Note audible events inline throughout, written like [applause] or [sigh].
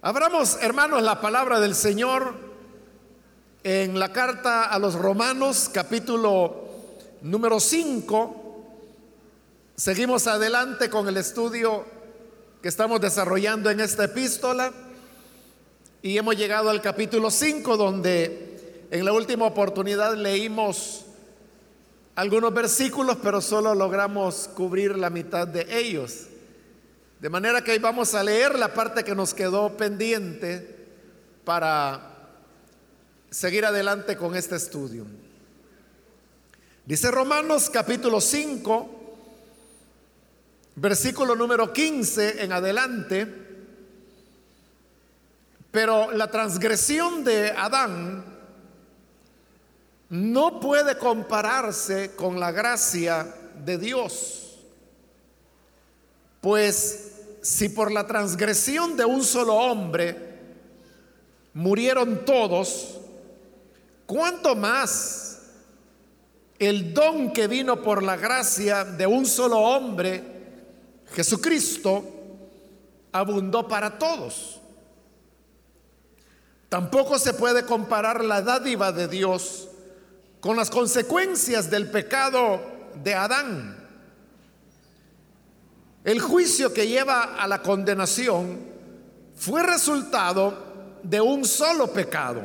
Abramos, hermanos, la palabra del Señor en la carta a los Romanos, capítulo número 5. Seguimos adelante con el estudio que estamos desarrollando en esta epístola y hemos llegado al capítulo 5 donde en la última oportunidad leímos algunos versículos, pero solo logramos cubrir la mitad de ellos. De manera que hoy vamos a leer la parte que nos quedó pendiente para seguir adelante con este estudio. Dice Romanos capítulo 5, versículo número 15 en adelante, pero la transgresión de Adán no puede compararse con la gracia de Dios. Pues si por la transgresión de un solo hombre murieron todos, ¿cuánto más el don que vino por la gracia de un solo hombre, Jesucristo, abundó para todos? Tampoco se puede comparar la dádiva de Dios con las consecuencias del pecado de Adán. El juicio que lleva a la condenación fue resultado de un solo pecado.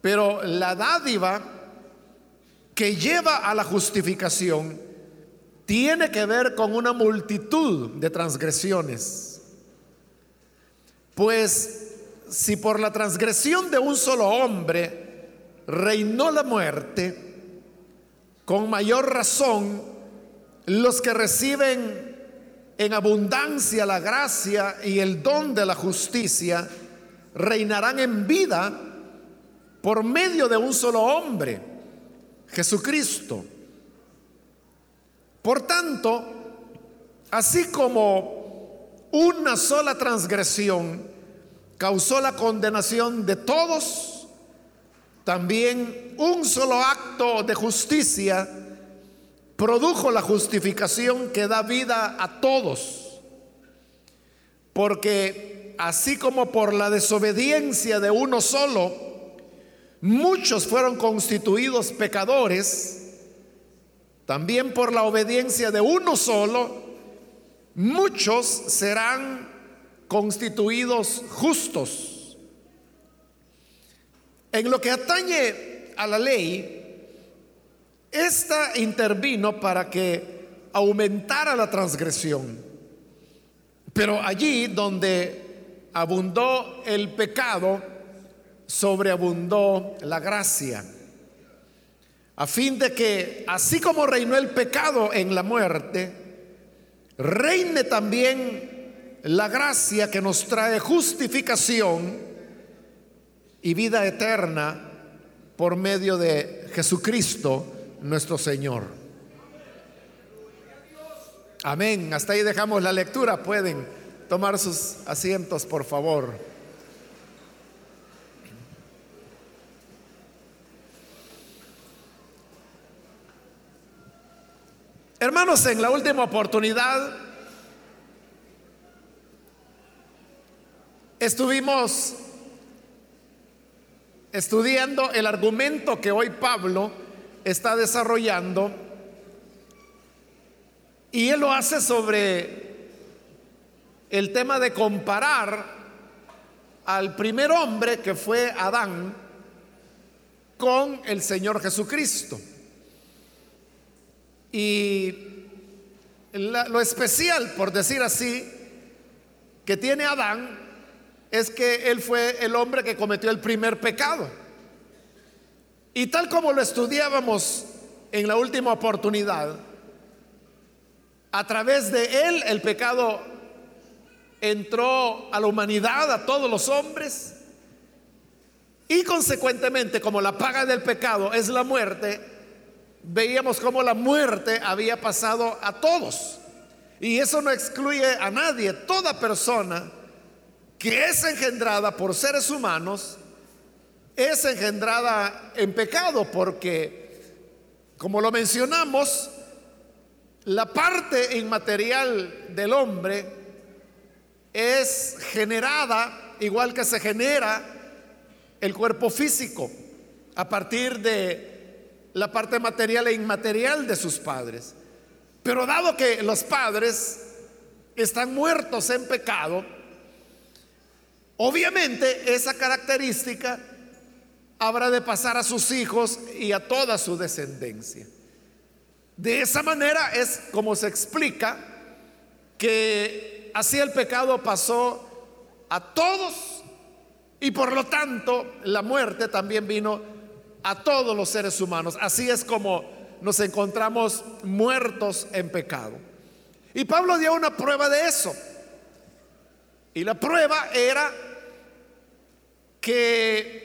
Pero la dádiva que lleva a la justificación tiene que ver con una multitud de transgresiones. Pues si por la transgresión de un solo hombre reinó la muerte, con mayor razón los que reciben en abundancia la gracia y el don de la justicia reinarán en vida por medio de un solo hombre, Jesucristo. Por tanto, así como una sola transgresión causó la condenación de todos, también un solo acto de justicia produjo la justificación que da vida a todos. Porque así como por la desobediencia de uno solo, muchos fueron constituidos pecadores, también por la obediencia de uno solo, muchos serán constituidos justos. En lo que atañe a la ley, esta intervino para que aumentara la transgresión. Pero allí donde abundó el pecado, sobreabundó la gracia. A fin de que, así como reinó el pecado en la muerte, reine también la gracia que nos trae justificación y vida eterna por medio de Jesucristo nuestro Señor. Amén. Hasta ahí dejamos la lectura. Pueden tomar sus asientos, por favor. Hermanos, en la última oportunidad estuvimos estudiando el argumento que hoy Pablo está desarrollando y él lo hace sobre el tema de comparar al primer hombre que fue Adán con el Señor Jesucristo. Y lo especial, por decir así, que tiene Adán es que él fue el hombre que cometió el primer pecado. Y tal como lo estudiábamos en la última oportunidad, a través de él el pecado entró a la humanidad, a todos los hombres, y consecuentemente como la paga del pecado es la muerte, veíamos como la muerte había pasado a todos. Y eso no excluye a nadie, toda persona que es engendrada por seres humanos, es engendrada en pecado porque, como lo mencionamos, la parte inmaterial del hombre es generada igual que se genera el cuerpo físico a partir de la parte material e inmaterial de sus padres. Pero dado que los padres están muertos en pecado, obviamente esa característica habrá de pasar a sus hijos y a toda su descendencia. De esa manera es como se explica que así el pecado pasó a todos y por lo tanto la muerte también vino a todos los seres humanos. Así es como nos encontramos muertos en pecado. Y Pablo dio una prueba de eso. Y la prueba era que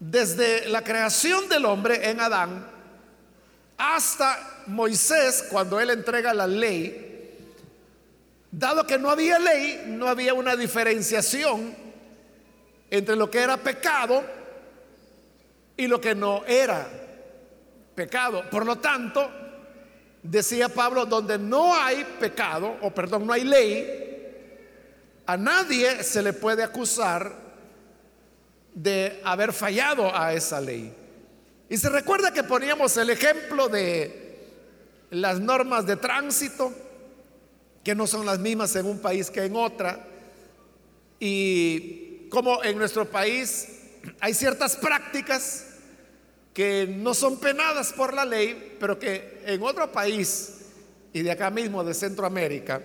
desde la creación del hombre en Adán hasta Moisés, cuando él entrega la ley, dado que no había ley, no había una diferenciación entre lo que era pecado y lo que no era pecado. Por lo tanto, decía Pablo, donde no hay pecado, o perdón, no hay ley, a nadie se le puede acusar de haber fallado a esa ley. Y se recuerda que poníamos el ejemplo de las normas de tránsito, que no son las mismas en un país que en otra, y como en nuestro país hay ciertas prácticas que no son penadas por la ley, pero que en otro país y de acá mismo de Centroamérica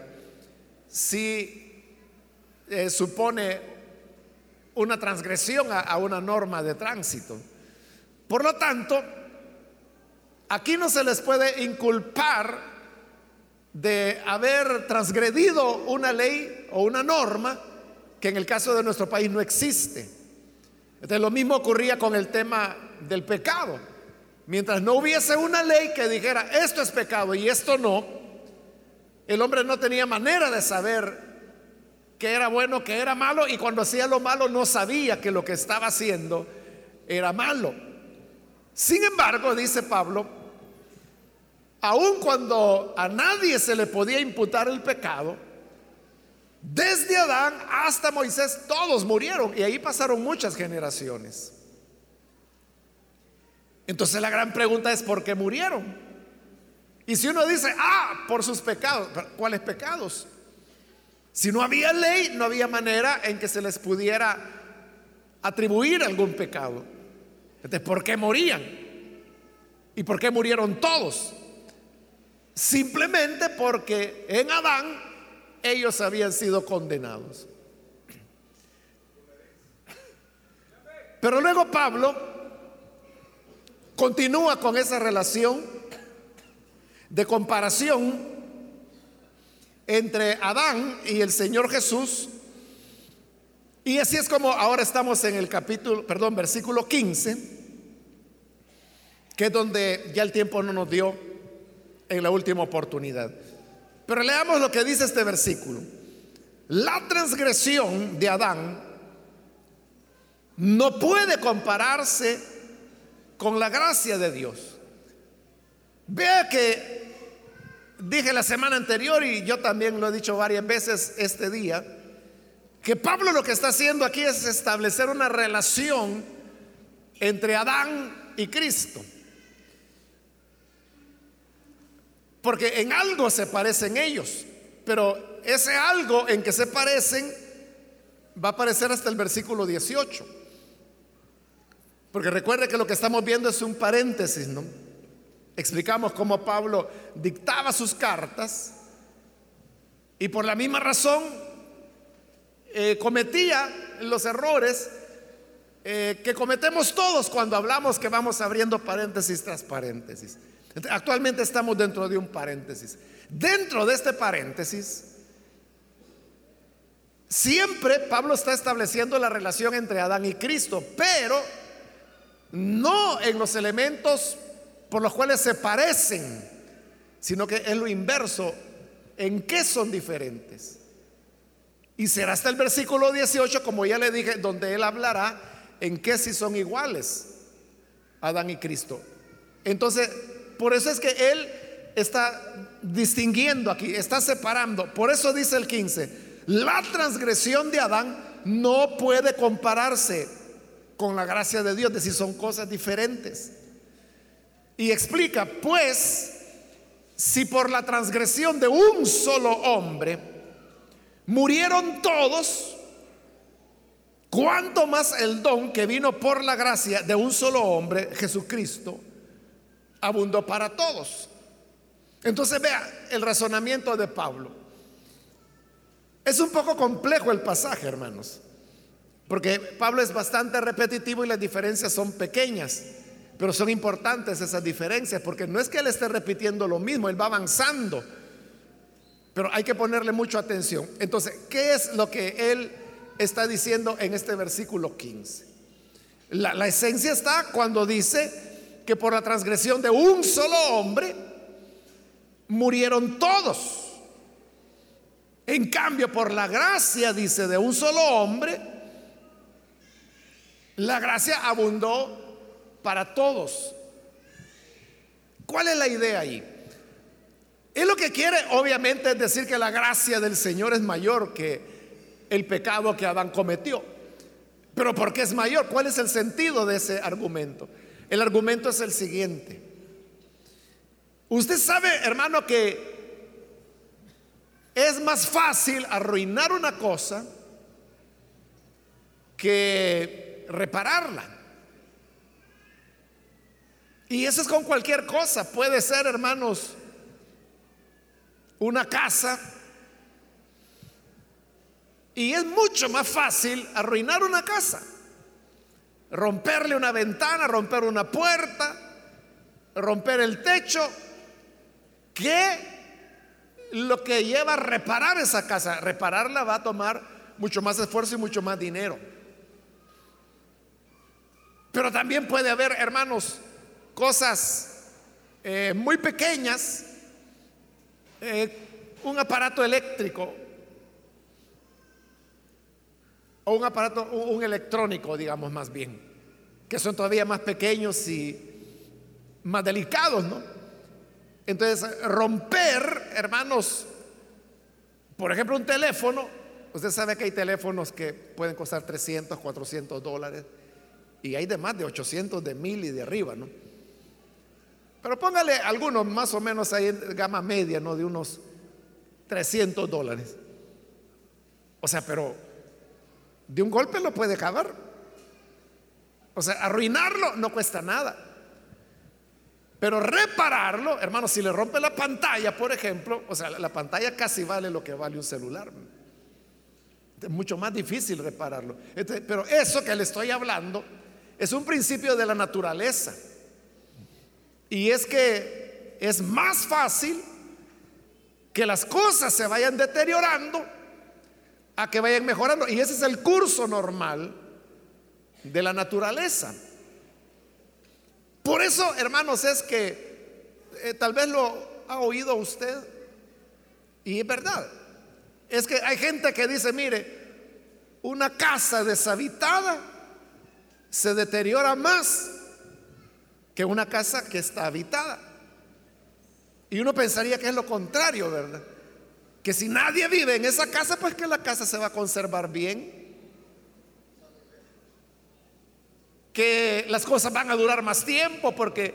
sí eh, supone una transgresión a una norma de tránsito. Por lo tanto, aquí no se les puede inculpar de haber transgredido una ley o una norma que en el caso de nuestro país no existe. Entonces lo mismo ocurría con el tema del pecado. Mientras no hubiese una ley que dijera esto es pecado y esto no, el hombre no tenía manera de saber que era bueno, que era malo y cuando hacía lo malo no sabía que lo que estaba haciendo era malo. Sin embargo, dice Pablo, aun cuando a nadie se le podía imputar el pecado, desde Adán hasta Moisés todos murieron y ahí pasaron muchas generaciones. Entonces la gran pregunta es, ¿por qué murieron? Y si uno dice, ah, por sus pecados, ¿cuáles pecados? Si no había ley, no había manera en que se les pudiera atribuir algún pecado. Entonces, ¿por qué morían? ¿Y por qué murieron todos? Simplemente porque en Adán ellos habían sido condenados. Pero luego Pablo Continúa con esa relación de comparación entre Adán y el Señor Jesús. Y así es como ahora estamos en el capítulo, perdón, versículo 15, que es donde ya el tiempo no nos dio en la última oportunidad. Pero leamos lo que dice este versículo. La transgresión de Adán no puede compararse con la gracia de Dios. Vea que dije la semana anterior y yo también lo he dicho varias veces este día, que Pablo lo que está haciendo aquí es establecer una relación entre Adán y Cristo. Porque en algo se parecen ellos, pero ese algo en que se parecen va a aparecer hasta el versículo 18. Porque recuerde que lo que estamos viendo es un paréntesis, ¿no? Explicamos cómo Pablo dictaba sus cartas y por la misma razón eh, cometía los errores eh, que cometemos todos cuando hablamos que vamos abriendo paréntesis tras paréntesis. Actualmente estamos dentro de un paréntesis. Dentro de este paréntesis, siempre Pablo está estableciendo la relación entre Adán y Cristo, pero no en los elementos por los cuales se parecen, sino que es lo inverso, en qué son diferentes. Y será hasta el versículo 18, como ya le dije, donde él hablará en qué si son iguales Adán y Cristo. Entonces, por eso es que él está distinguiendo aquí, está separando. Por eso dice el 15, La transgresión de Adán no puede compararse con la gracia de Dios, es decir, son cosas diferentes. Y explica, pues, si por la transgresión de un solo hombre murieron todos, ¿cuánto más el don que vino por la gracia de un solo hombre, Jesucristo, abundó para todos? Entonces vea el razonamiento de Pablo. Es un poco complejo el pasaje, hermanos, porque Pablo es bastante repetitivo y las diferencias son pequeñas. Pero son importantes esas diferencias porque no es que él esté repitiendo lo mismo, él va avanzando. Pero hay que ponerle mucha atención. Entonces, ¿qué es lo que él está diciendo en este versículo 15? La, la esencia está cuando dice que por la transgresión de un solo hombre murieron todos. En cambio, por la gracia, dice, de un solo hombre, la gracia abundó para todos. ¿Cuál es la idea ahí? Él lo que quiere obviamente es decir que la gracia del Señor es mayor que el pecado que Adán cometió. Pero ¿por qué es mayor? ¿Cuál es el sentido de ese argumento? El argumento es el siguiente. Usted sabe, hermano, que es más fácil arruinar una cosa que repararla. Y eso es con cualquier cosa. Puede ser, hermanos, una casa. Y es mucho más fácil arruinar una casa. Romperle una ventana, romper una puerta, romper el techo, que lo que lleva a reparar esa casa. Repararla va a tomar mucho más esfuerzo y mucho más dinero. Pero también puede haber, hermanos, cosas eh, muy pequeñas, eh, un aparato eléctrico o un aparato, un electrónico, digamos más bien, que son todavía más pequeños y más delicados, ¿no? Entonces, romper, hermanos, por ejemplo, un teléfono, usted sabe que hay teléfonos que pueden costar 300, 400 dólares y hay de más de 800, de mil y de arriba, ¿no? Pero póngale algunos más o menos ahí en gama media, ¿no? De unos 300 dólares. O sea, pero de un golpe lo puede acabar. O sea, arruinarlo no cuesta nada. Pero repararlo, hermano, si le rompe la pantalla, por ejemplo, o sea, la pantalla casi vale lo que vale un celular. Es mucho más difícil repararlo. pero eso que le estoy hablando es un principio de la naturaleza. Y es que es más fácil que las cosas se vayan deteriorando a que vayan mejorando. Y ese es el curso normal de la naturaleza. Por eso, hermanos, es que eh, tal vez lo ha oído usted y es verdad. Es que hay gente que dice, mire, una casa deshabitada se deteriora más que una casa que está habitada. Y uno pensaría que es lo contrario, ¿verdad? Que si nadie vive en esa casa, pues que la casa se va a conservar bien. Que las cosas van a durar más tiempo porque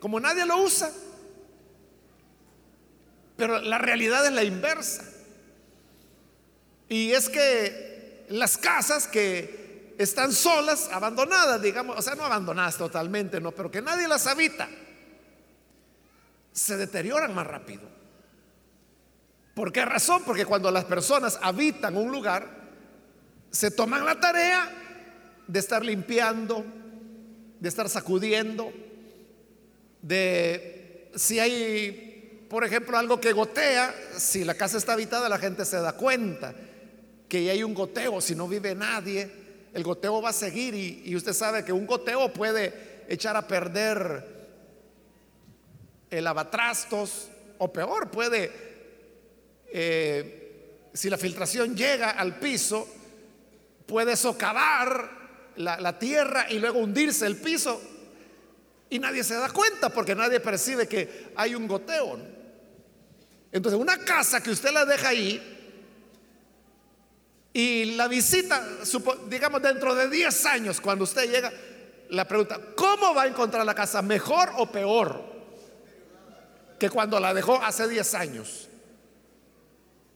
como nadie lo usa. Pero la realidad es la inversa. Y es que las casas que están solas, abandonadas, digamos, o sea, no abandonadas totalmente, no, pero que nadie las habita, se deterioran más rápido. ¿Por qué razón? Porque cuando las personas habitan un lugar, se toman la tarea de estar limpiando, de estar sacudiendo, de si hay, por ejemplo, algo que gotea, si la casa está habitada, la gente se da cuenta que hay un goteo, si no vive nadie, el goteo va a seguir y, usted sabe que un goteo puede echar a perder el lavatrastos o peor, puede, eh, si la filtración llega al piso, puede socavar la, tierra y luego hundirse el piso y nadie se da cuenta porque nadie percibe que hay un goteo. Entonces, una casa que usted la deja ahí, la visita, digamos dentro de 10 años, cuando usted llega, la pregunta, ¿cómo va a encontrar la casa? ¿Mejor o peor que cuando la dejó hace 10 años?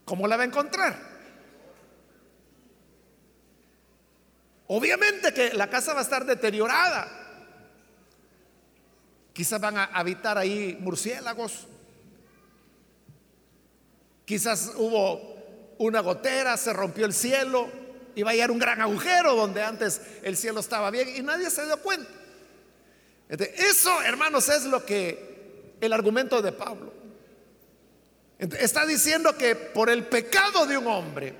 ¿Cómo la va a encontrar? Obviamente que la casa va a estar deteriorada. Quizás van a habitar ahí murciélagos. Quizás hubo una gotera, se rompió el cielo va a llegar un gran agujero donde antes el cielo estaba bien y nadie se dio cuenta. Eso, hermanos, es lo que el argumento de Pablo. Está diciendo que por el pecado de un hombre,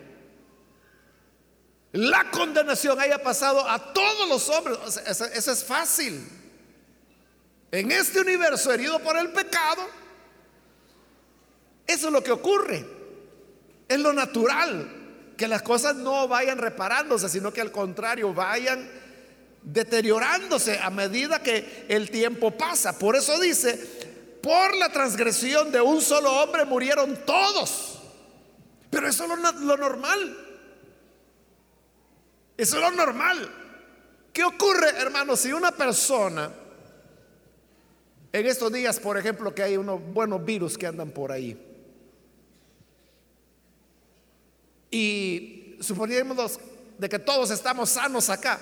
la condenación haya pasado a todos los hombres. eso es fácil. En este universo herido por el pecado, eso es lo que ocurre. Es lo natural. Que las cosas no vayan reparándose, sino que al contrario vayan deteriorándose a medida que el tiempo pasa. Por eso dice, por la transgresión de un solo hombre murieron todos. Pero eso es lo, lo normal. Eso es lo normal. ¿Qué ocurre, hermanos, si una persona, en estos días, por ejemplo, que hay unos buenos virus que andan por ahí, y suponemos de que todos estamos sanos acá,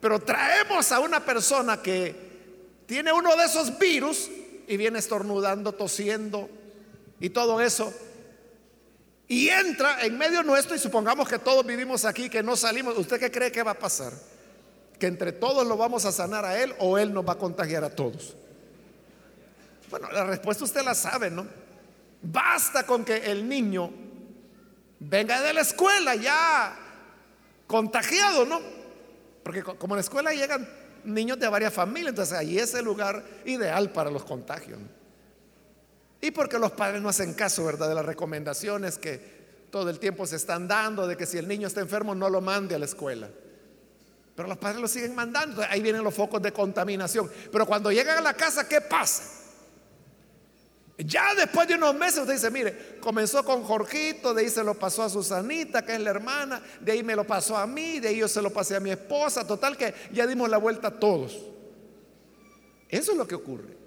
pero traemos a una persona que tiene uno de esos virus y viene estornudando, tosiendo y todo eso, y entra en medio nuestro y supongamos que todos vivimos aquí, que no salimos, ¿usted qué cree que va a pasar? ¿Que entre todos lo vamos a sanar a él o él nos va a contagiar a todos? Bueno, la respuesta usted la sabe, ¿no? Basta con que el niño venga de la escuela ya contagiado, ¿no? Porque como en la escuela llegan niños de varias familias, entonces ahí es el lugar ideal para los contagios. Y porque los padres no hacen caso, ¿verdad? De las recomendaciones que todo el tiempo se están dando, de que si el niño está enfermo no lo mande a la escuela. Pero los padres lo siguen mandando, ahí vienen los focos de contaminación. Pero cuando llegan a la casa, ¿qué pasa? Ya después de unos meses usted dice, mire, comenzó con Jorgito, de ahí se lo pasó a Susanita, que es la hermana, de ahí me lo pasó a mí, de ahí yo se lo pasé a mi esposa, total que ya dimos la vuelta a todos. Eso es lo que ocurre.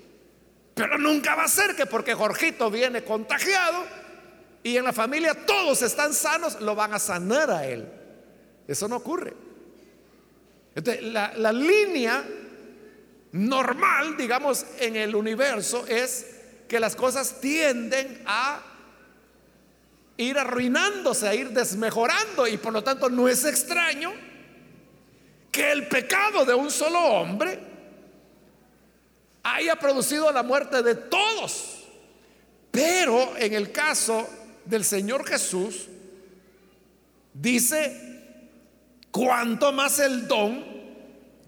Pero nunca va a ser que porque Jorgito viene contagiado y en la familia todos están sanos, lo van a sanar a él. Eso no ocurre. Entonces, la, la línea normal, digamos, en el universo es que las cosas tienden a ir arruinándose, a ir desmejorando y por lo tanto no es extraño que el pecado de un solo hombre haya producido la muerte de todos. Pero en el caso del Señor Jesús, dice, cuanto más el don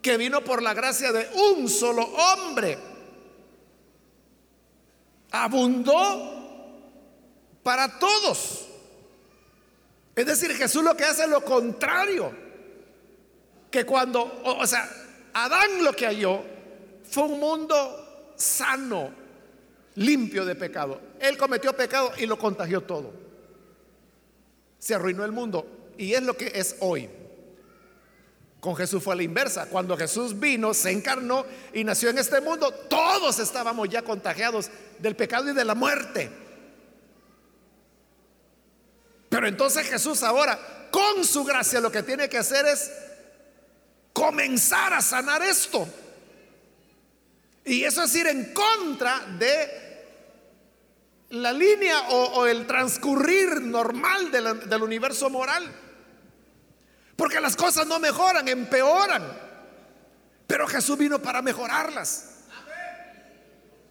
que vino por la gracia de un solo hombre abundó para todos. Es decir, Jesús lo que hace es lo contrario. Que cuando, o, sea, Adán lo que halló fue un mundo sano, limpio de pecado. Él cometió pecado y lo contagió todo. Se arruinó el mundo. Y es lo que es hoy. Con Jesús fue la inversa. Cuando Jesús vino, se encarnó y nació en este mundo, todos estábamos ya contagiados del pecado y de la muerte. Pero entonces Jesús ahora, con su gracia, lo que tiene que hacer es comenzar a sanar esto. Y eso es ir en contra de la línea o, el transcurrir normal del universo moral. Porque las cosas no mejoran, empeoran. Pero Jesús vino para mejorarlas.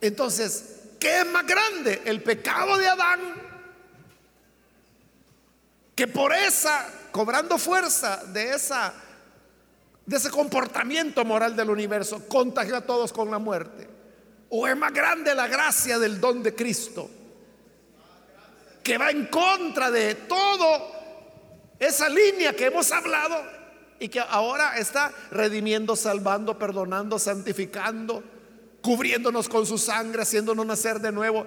Entonces, ¿qué es más grande? El pecado de Adán, que por esa, cobrando fuerza de esa de ese comportamiento moral del universo, contagió a todos con la muerte. O es más grande la gracia del don de Cristo, que va en contra de todo esa línea que hemos hablado y que ahora está redimiendo, salvando, perdonando, santificando, cubriéndonos con su sangre, haciéndonos nacer de nuevo.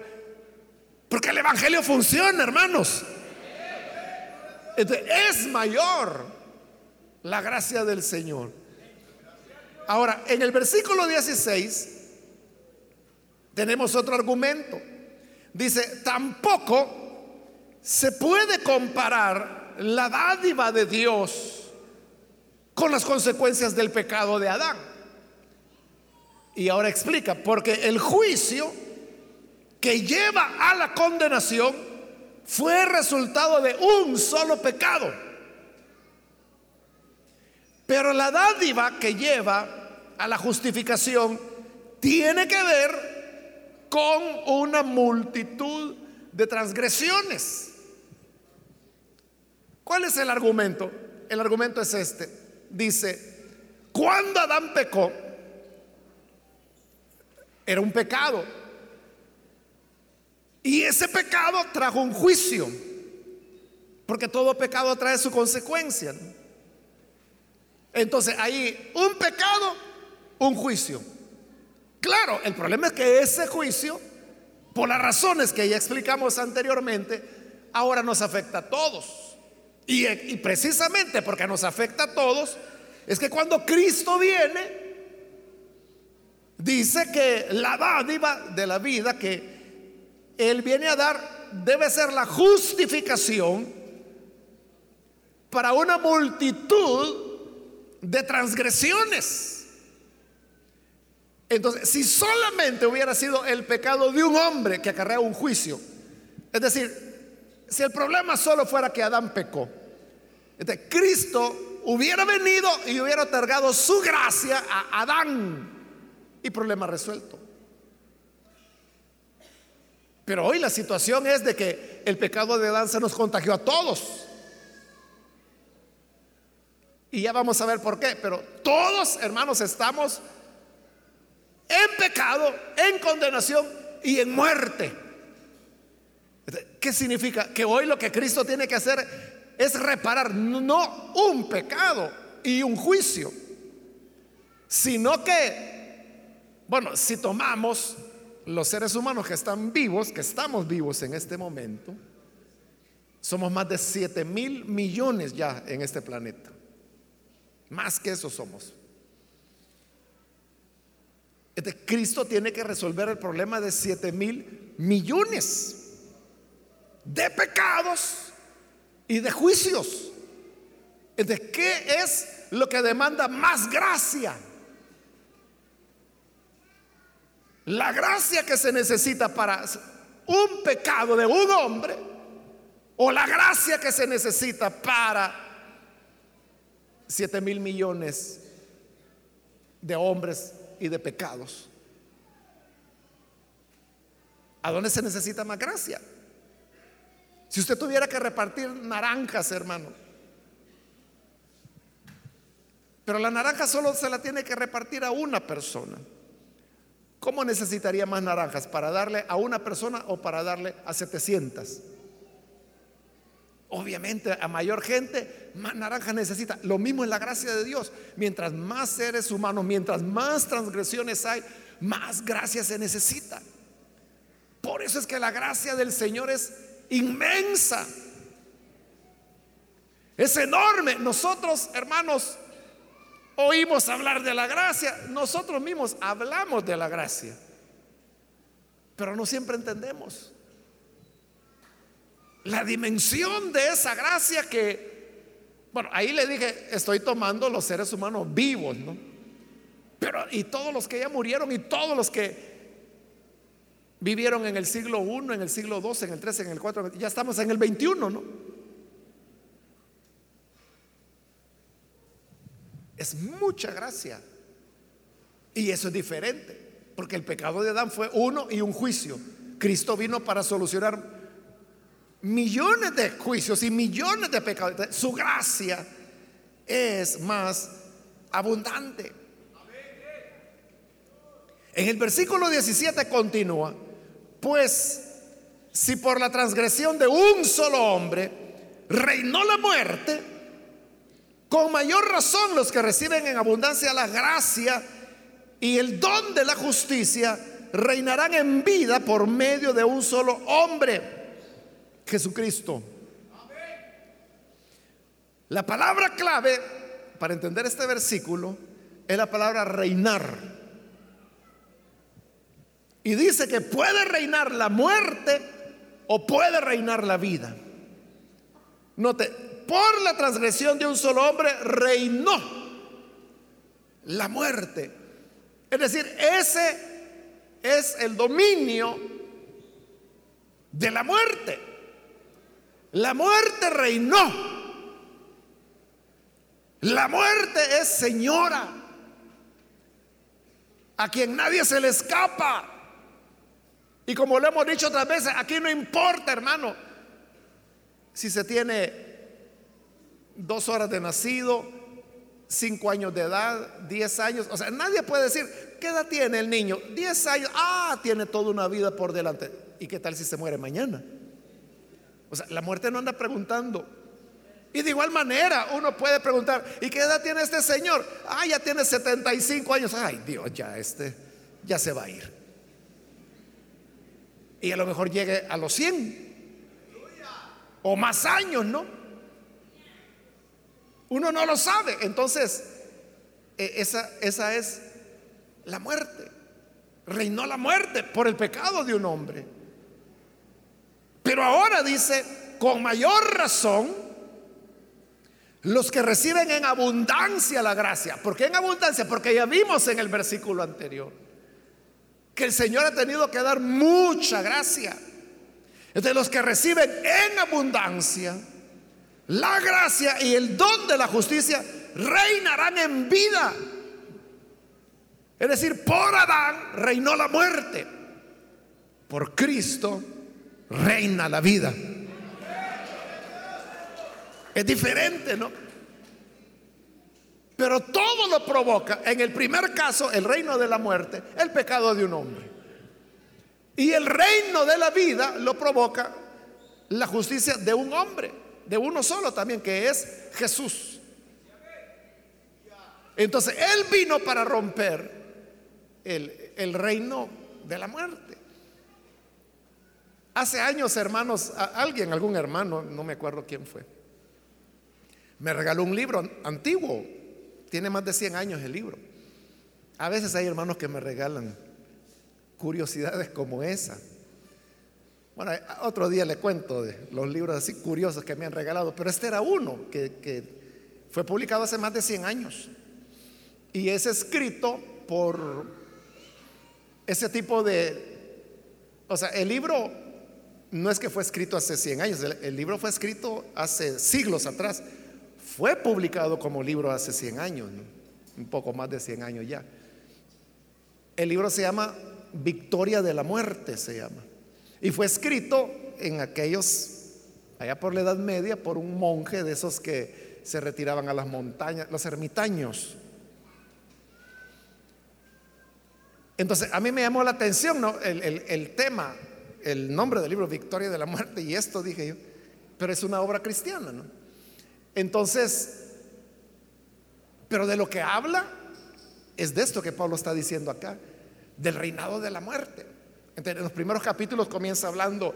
Porque el Evangelio funciona, hermanos. es mayor la gracia del Señor. Ahora, en el versículo 16 tenemos otro argumento. Dice, tampoco se puede comparar la dádiva de Dios con las consecuencias del pecado de Adán. Y ahora explica, porque el juicio que lleva a la condenación fue resultado de un solo pecado. Pero la dádiva que lleva a la justificación tiene que ver con una multitud de transgresiones. ¿Cuál es el argumento? El argumento es este. Dice, cuando Adán pecó, era un pecado. Y ese pecado trajo un juicio, porque todo pecado trae su consecuencia. Entonces, ahí un pecado, un juicio. Claro, el problema es que ese juicio, por las razones que ya explicamos anteriormente, ahora nos afecta a todos. Y, precisamente porque nos afecta a todos, es que cuando Cristo viene, Dice que la dádiva de la vida que Él viene a dar debe ser la justificación para una multitud de transgresiones. Entonces, si solamente hubiera sido el pecado de un hombre que acarrea un juicio, es decir, si el problema solo fuera que Adán pecó, entonces Cristo hubiera venido y hubiera otorgado su gracia a Adán y problema resuelto. Pero hoy la situación es de que el pecado de Adán se nos contagió a todos. Y ya vamos a ver por qué. Pero todos, hermanos, estamos en pecado, en condenación y en muerte. ¿Qué significa? Que hoy lo que Cristo tiene que hacer es reparar no un pecado y un juicio, sino que bueno, si tomamos los seres humanos que están vivos, que estamos vivos en este momento, somos más de 7 mil millones ya en este planeta. Más que eso somos. Cristo tiene que resolver el problema de 7 mil millones de pecados y de juicios. ¿De qué es lo que demanda más gracia? La gracia que se necesita para un pecado de un hombre o la gracia que se necesita para 7 mil millones de hombres y de pecados. ¿A dónde se necesita más gracia? Si usted tuviera que repartir naranjas, hermano, pero la naranja solo se la tiene que repartir a una persona. ¿Cómo necesitaría más naranjas? ¿Para darle a una persona o para darle a 700? Obviamente a mayor gente, más naranjas necesita. Lo mismo es la gracia de Dios. Mientras más seres humanos, mientras más transgresiones hay, más gracia se necesita. Por eso es que la gracia del Señor es inmensa. Es enorme. Nosotros, hermanos, oímos hablar de la gracia, nosotros mismos hablamos de la gracia, pero no siempre entendemos la dimensión de esa gracia que, bueno, ahí le dije, estoy tomando los seres humanos vivos, ¿no? Pero, y todos los que ya murieron y todos los que vivieron en el siglo I, en el siglo II, en el 13, en el 4, ya estamos en el 21, ¿no? Es mucha gracia. Y eso es diferente, porque el pecado de Adán fue uno y un juicio. Cristo vino para solucionar millones de juicios y millones de pecados. Su gracia es más abundante. En el versículo 17 continúa, pues si por la transgresión de un solo hombre reinó la muerte, con mayor razón los que reciben en abundancia la gracia y el don de la justicia reinarán en vida por medio de un solo hombre, Jesucristo. La palabra clave para entender este versículo es la palabra reinar. Y dice que puede reinar la muerte o puede reinar la vida. Note, por la transgresión de un solo hombre reinó la muerte. Es decir, ese es el dominio de la muerte. La muerte reinó. La muerte es señora, a quien nadie se le escapa. Y como lo hemos dicho otras veces, aquí no importa, hermano, si se tiene dos horas de nacido, cinco años de edad, diez años. O sea, nadie puede decir, ¿qué edad tiene el niño? Diez años. Ah, tiene toda una vida por delante. ¿Y qué tal si se muere mañana? O sea, la muerte no anda preguntando. Y de igual manera uno puede preguntar, ¿y qué edad tiene este señor? Ah, ya tiene 75 años. Ay, Dios, ya este, ya se va a ir y a lo mejor llegue a los 100 o más años, ¿no? Uno no lo sabe. Entonces, e, esa, esa es la muerte. Reinó la muerte por el pecado de un hombre. Pero ahora dice, con mayor razón, los que reciben en abundancia la gracia. ¿Por qué en abundancia? Porque ya vimos en el versículo anterior que el Señor ha tenido que dar mucha gracia. De los que reciben en abundancia la gracia y el don de la justicia reinarán en vida. Es decir, por Adán reinó la muerte. Por Cristo reina la vida. Es diferente, ¿no? Pero todo lo provoca, en el primer caso, el reino de la muerte, el pecado de un hombre. Y el reino de la vida lo provoca la justicia de un hombre, de uno solo también, que es Jesús. Entonces, Él vino para romper el, el reino de la muerte. Hace años, hermanos, alguien, algún hermano, no me acuerdo quién fue, me regaló un libro antiguo tiene más de 100 años el libro. A veces hay hermanos que me regalan curiosidades como esa. Bueno, otro día le cuento de los libros así curiosos que me han regalado, pero este era uno que, fue publicado hace más de 100 años. Y es escrito por ese tipo de... O sea, el libro no es que fue escrito hace 100 años, el libro fue escrito hace siglos atrás fue publicado como libro hace 100 años, un poco más de 100 años ya. El libro se llama Victoria de la Muerte, se llama. Y fue escrito en aquellos, allá por la Edad Media, por un monje de esos que se retiraban a las montañas, los ermitaños. Entonces, a mí me llamó la atención el, el tema, el nombre del libro, Victoria de la Muerte, y esto dije yo, pero es una obra cristiana, ¿no? Entonces, pero de lo que habla es de esto que Pablo está diciendo acá, del reinado de la muerte. en los primeros capítulos comienza hablando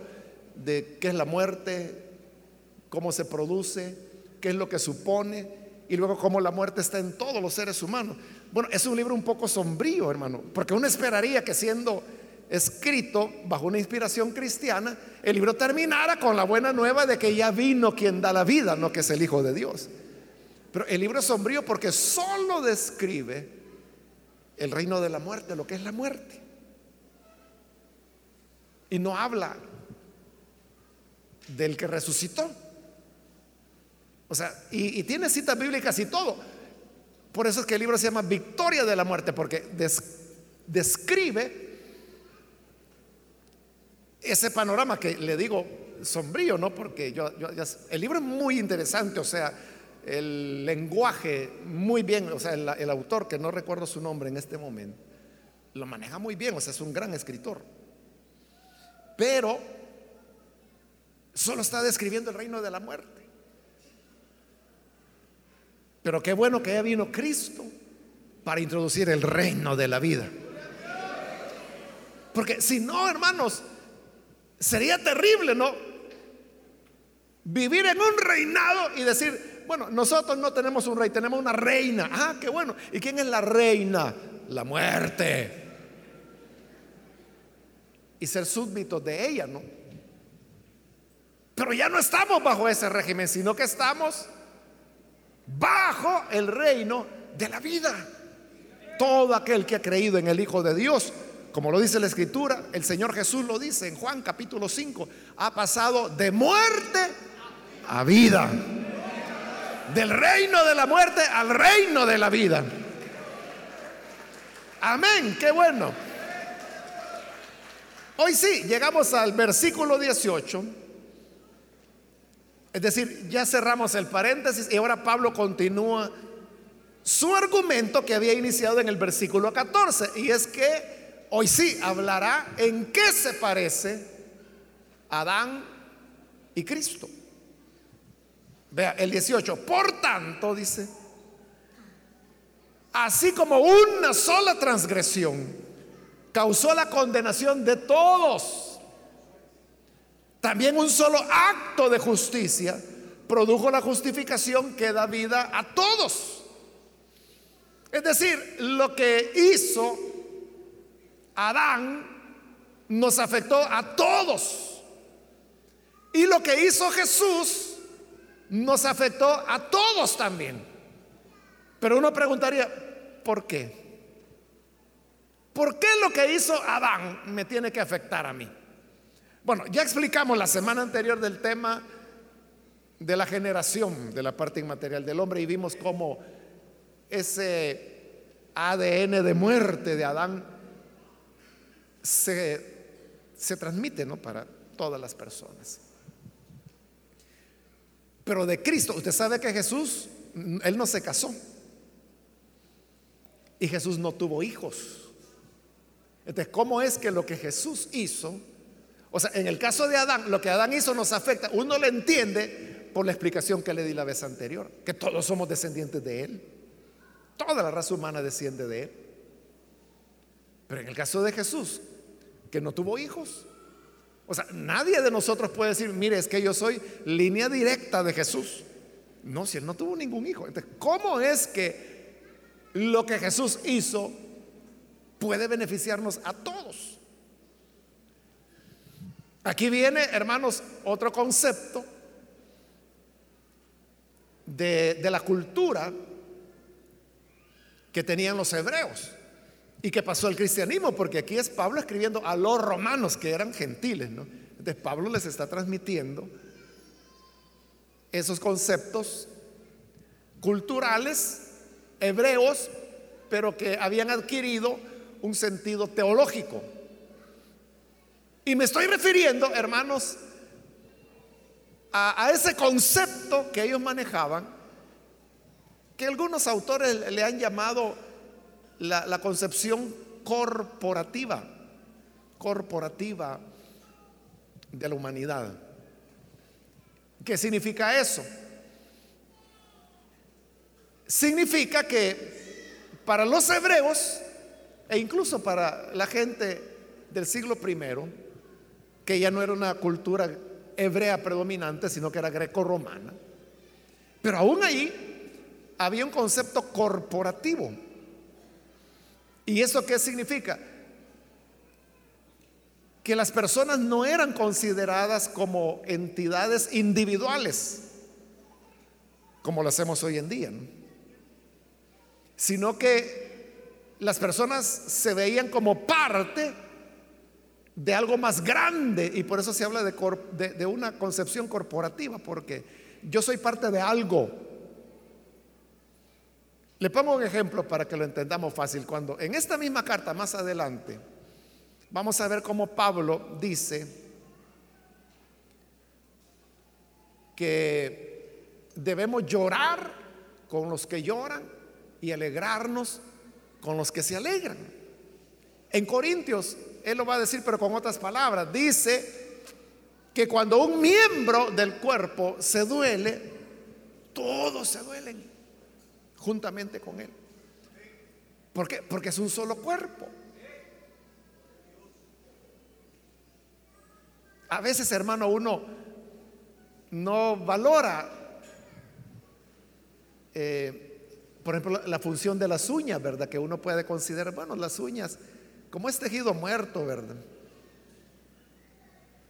de qué es la muerte, cómo se produce, qué es lo que supone, y luego cómo la muerte está en todos los seres humanos. Bueno, es un libro un poco sombrío, hermano, porque uno esperaría que siendo escrito bajo una inspiración cristiana, el libro terminara con la buena nueva de que ya vino quien da la vida, no que es el Hijo de Dios. Pero el libro es sombrío porque solo describe el reino de la muerte, lo que es la muerte. Y no habla del que resucitó. O sea, y, tiene citas bíblicas y todo. Por eso es que el libro se llama Victoria de la muerte, porque describe ese panorama que le digo sombrío, ¿no? Porque yo, el libro es muy interesante, o sea, el lenguaje muy bien, o sea, el, autor, que no recuerdo su nombre en este momento, lo maneja muy bien, o sea, es un gran escritor. Pero solo está describiendo el reino de la muerte. Pero qué bueno que ya vino Cristo para introducir el reino de la vida. Porque si no, hermanos, Sería terrible, ¿no? Vivir en un reinado y decir, bueno, nosotros no tenemos un rey, tenemos una reina. Ah, qué bueno. ¿Y quién es la reina? La muerte. Y ser súbditos de ella, ¿no? Pero ya no estamos bajo ese régimen, sino que estamos bajo el reino de la vida. Todo aquel que ha creído en el Hijo de Dios, como lo dice la Escritura, el Señor Jesús lo dice en Juan capítulo 5, ha pasado de muerte a vida. Del reino de la muerte al reino de la vida. Amén, qué bueno. Hoy sí, llegamos al versículo 18 es decir, ya cerramos el paréntesis y ahora Pablo continúa su argumento que había iniciado en el versículo 14. Y es que hoy sí hablará en qué se parece Adán y Cristo. Vea, el 18. Por tanto, dice, así como una sola transgresión causó la condenación de todos también un solo acto de justicia produjo la justificación que da vida a todos. Es decir, lo que hizo Adán nos afectó a todos. Y lo que hizo Jesús nos afectó a todos también. Pero uno preguntaría, ¿por qué? ¿Por qué lo que hizo Adán me tiene que afectar a mí? Bueno, ya explicamos la semana anterior del tema de la generación de la parte inmaterial del hombre y vimos cómo ese ADN de muerte de Adán se, se transmite ¿no? para todas las personas. Pero de Cristo, usted sabe que Jesús, Él no se casó. Y Jesús no tuvo hijos. Entonces, ¿cómo es que lo que Jesús hizo o sea, en el caso de Adán, lo que Adán hizo nos afecta. Uno lo entiende por la explicación que le di la vez anterior, que todos somos descendientes de él. Toda la raza humana desciende de él. Pero en el caso de Jesús, que no tuvo hijos, o sea, nadie de nosotros puede decir, mire, es que yo soy línea directa de Jesús. No, si él no tuvo ningún hijo. Entonces, ¿cómo es que lo que Jesús hizo puede beneficiarnos a todos? Aquí viene, hermanos, otro concepto de, la cultura que tenían los hebreos y que pasó al cristianismo, porque aquí es Pablo escribiendo a los romanos que eran gentiles, ¿no? Entonces Pablo les está transmitiendo esos conceptos culturales hebreos, pero que habían adquirido un sentido teológico. Y me estoy refiriendo, hermanos, a, ese concepto que ellos manejaban, que algunos autores le han llamado la, concepción corporativa, corporativa de la humanidad. ¿Qué significa eso? Significa que para los hebreos e incluso para la gente del siglo primero, que ya no era una cultura hebrea predominante, sino que era greco-romana. Pero aún ahí había un concepto corporativo. ¿Y eso qué significa? Que las personas no eran consideradas como entidades individuales, como lo hacemos hoy en día, sino que las personas se veían como parte de algo más grande y por eso se habla de, una concepción corporativa, porque yo soy parte de algo. Le pongo un ejemplo para que lo entendamos fácil. Cuando en esta misma carta más adelante vamos a ver cómo Pablo dice que debemos llorar con los que lloran y alegrarnos con los que se alegran. En Corintios él lo va a decir, pero con otras palabras. Dice que cuando un miembro del cuerpo se duele, todos se duelen juntamente con él. ¿Por qué? Porque es un solo cuerpo. A veces, hermano, uno no valora eh, por ejemplo, la función de las uñas, ¿verdad? Que uno puede considerar, bueno, las uñas, como es tejido muerto, ¿verdad?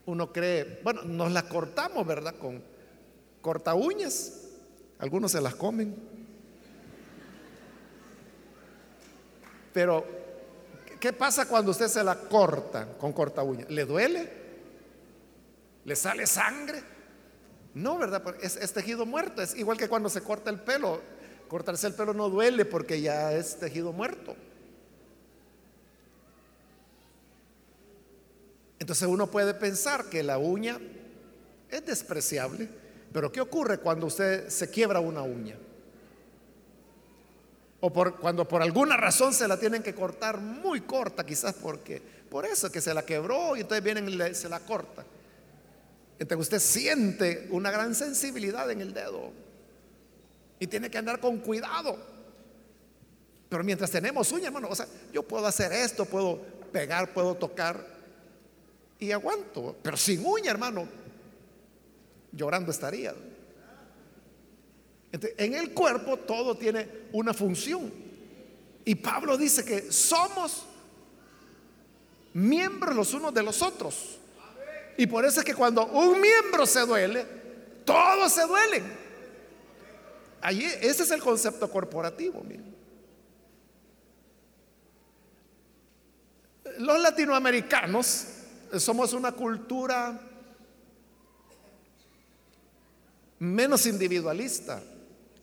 Uno cree, bueno, nos las cortamos, ¿verdad? Con corta uñas. Algunos se las comen. Pero, ¿qué pasa cuando usted se la corta con corta uña? ¿Le duele? ¿Le sale sangre? No, ¿verdad? Es, es, tejido muerto. Es igual que cuando se corta el pelo. Cortarse el pelo no duele porque ya es tejido muerto. Entonces uno puede pensar que la uña es despreciable, pero ¿qué ocurre cuando usted se quiebra una uña? O cuando por alguna razón se la tienen que cortar muy corta, quizás porque por eso que se la quebró y entonces vienen y se la cortan. Entonces usted siente una gran sensibilidad en el dedo y tiene que andar con cuidado. Pero mientras tenemos uñas, hermano, o sea, yo puedo hacer esto, puedo pegar, puedo tocar y aguanto. Pero sin uña, hermano, llorando estaría. En el cuerpo todo tiene una función. Y Pablo dice que somos miembros los unos de los otros. Y por eso es que cuando un miembro se duele, todos se duelen. Allí, ese es el concepto corporativo. Los latinoamericanos somos una cultura menos individualista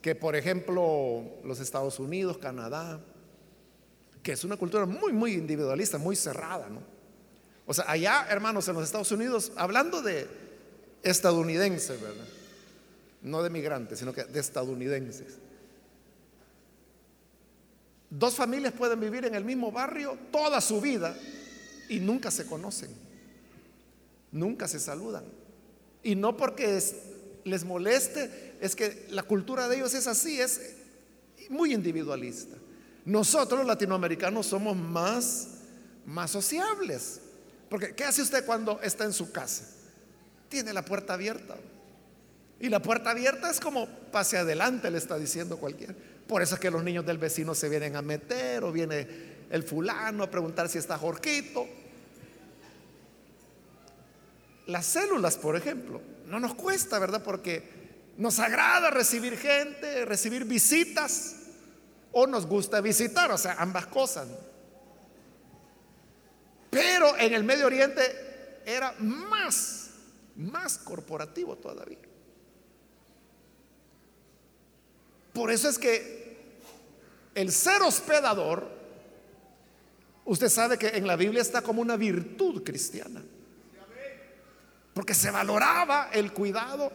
que, por ejemplo, los Estados Unidos, Canadá, que es una cultura muy, muy individualista, muy cerrada, ¿no? O sea, allá, hermanos, en los Estados Unidos, hablando de estadounidenses, ¿verdad? No de migrantes, sino que de estadounidenses. Dos familias pueden vivir en el mismo barrio toda su vida y nunca se conocen, nunca se saludan. Y no porque les moleste, es que la cultura de ellos es así, es muy individualista. Nosotros los latinoamericanos somos más, más sociables. Porque ¿qué hace usted cuando está en su casa? Tiene la puerta abierta. Y la puerta abierta es como pase adelante, le está diciendo cualquiera. Por eso es que los niños del vecino se vienen a meter o viene el fulano a preguntar si está Jorquito. Las células, por ejemplo, no nos cuesta, ¿verdad? Porque nos agrada recibir gente, recibir visitas o nos gusta visitar, o sea, ambas cosas. Pero en el Medio Oriente era más, más corporativo todavía. Por eso es que el ser hospedador, usted sabe que en la Biblia está como una virtud cristiana. Porque se valoraba el cuidado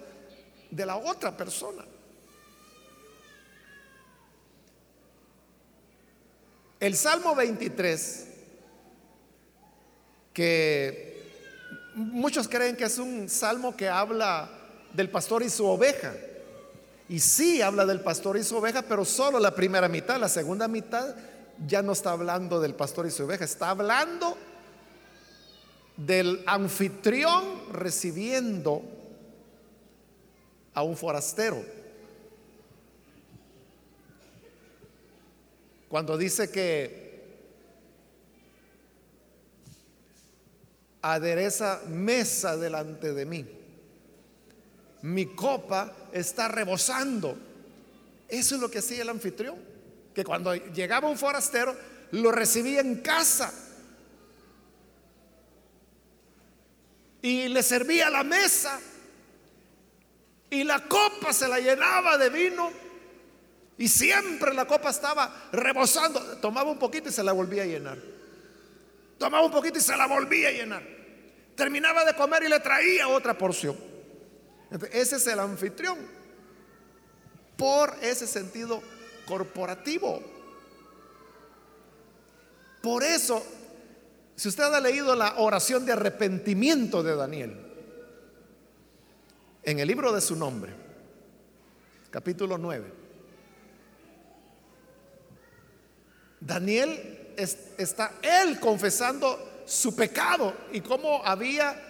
de la otra persona. El Salmo 23 que muchos creen que es un salmo que habla del pastor y su oveja. Y sí habla del pastor y su oveja, pero solo la primera mitad, la segunda mitad ya no está hablando del pastor y su oveja, está hablando del anfitrión recibiendo a un forastero. Cuando dice que adereza mesa delante de mí. Mi copa está rebosando. Eso es lo que hacía el anfitrión, que cuando llegaba un forastero, lo recibía en casa y le servía la mesa y la copa se la llenaba de vino y siempre la copa estaba rebosando. Tomaba un poquito y se la volvía a llenar. Tomaba un poquito y se la volvía a llenar. Terminaba de comer y le traía otra porción. ese es el anfitrión. Por ese sentido corporativo. Por eso, si usted ha leído la oración de arrepentimiento de Daniel, en el libro de su nombre, capítulo 9, Daniel está él confesando su pecado y cómo había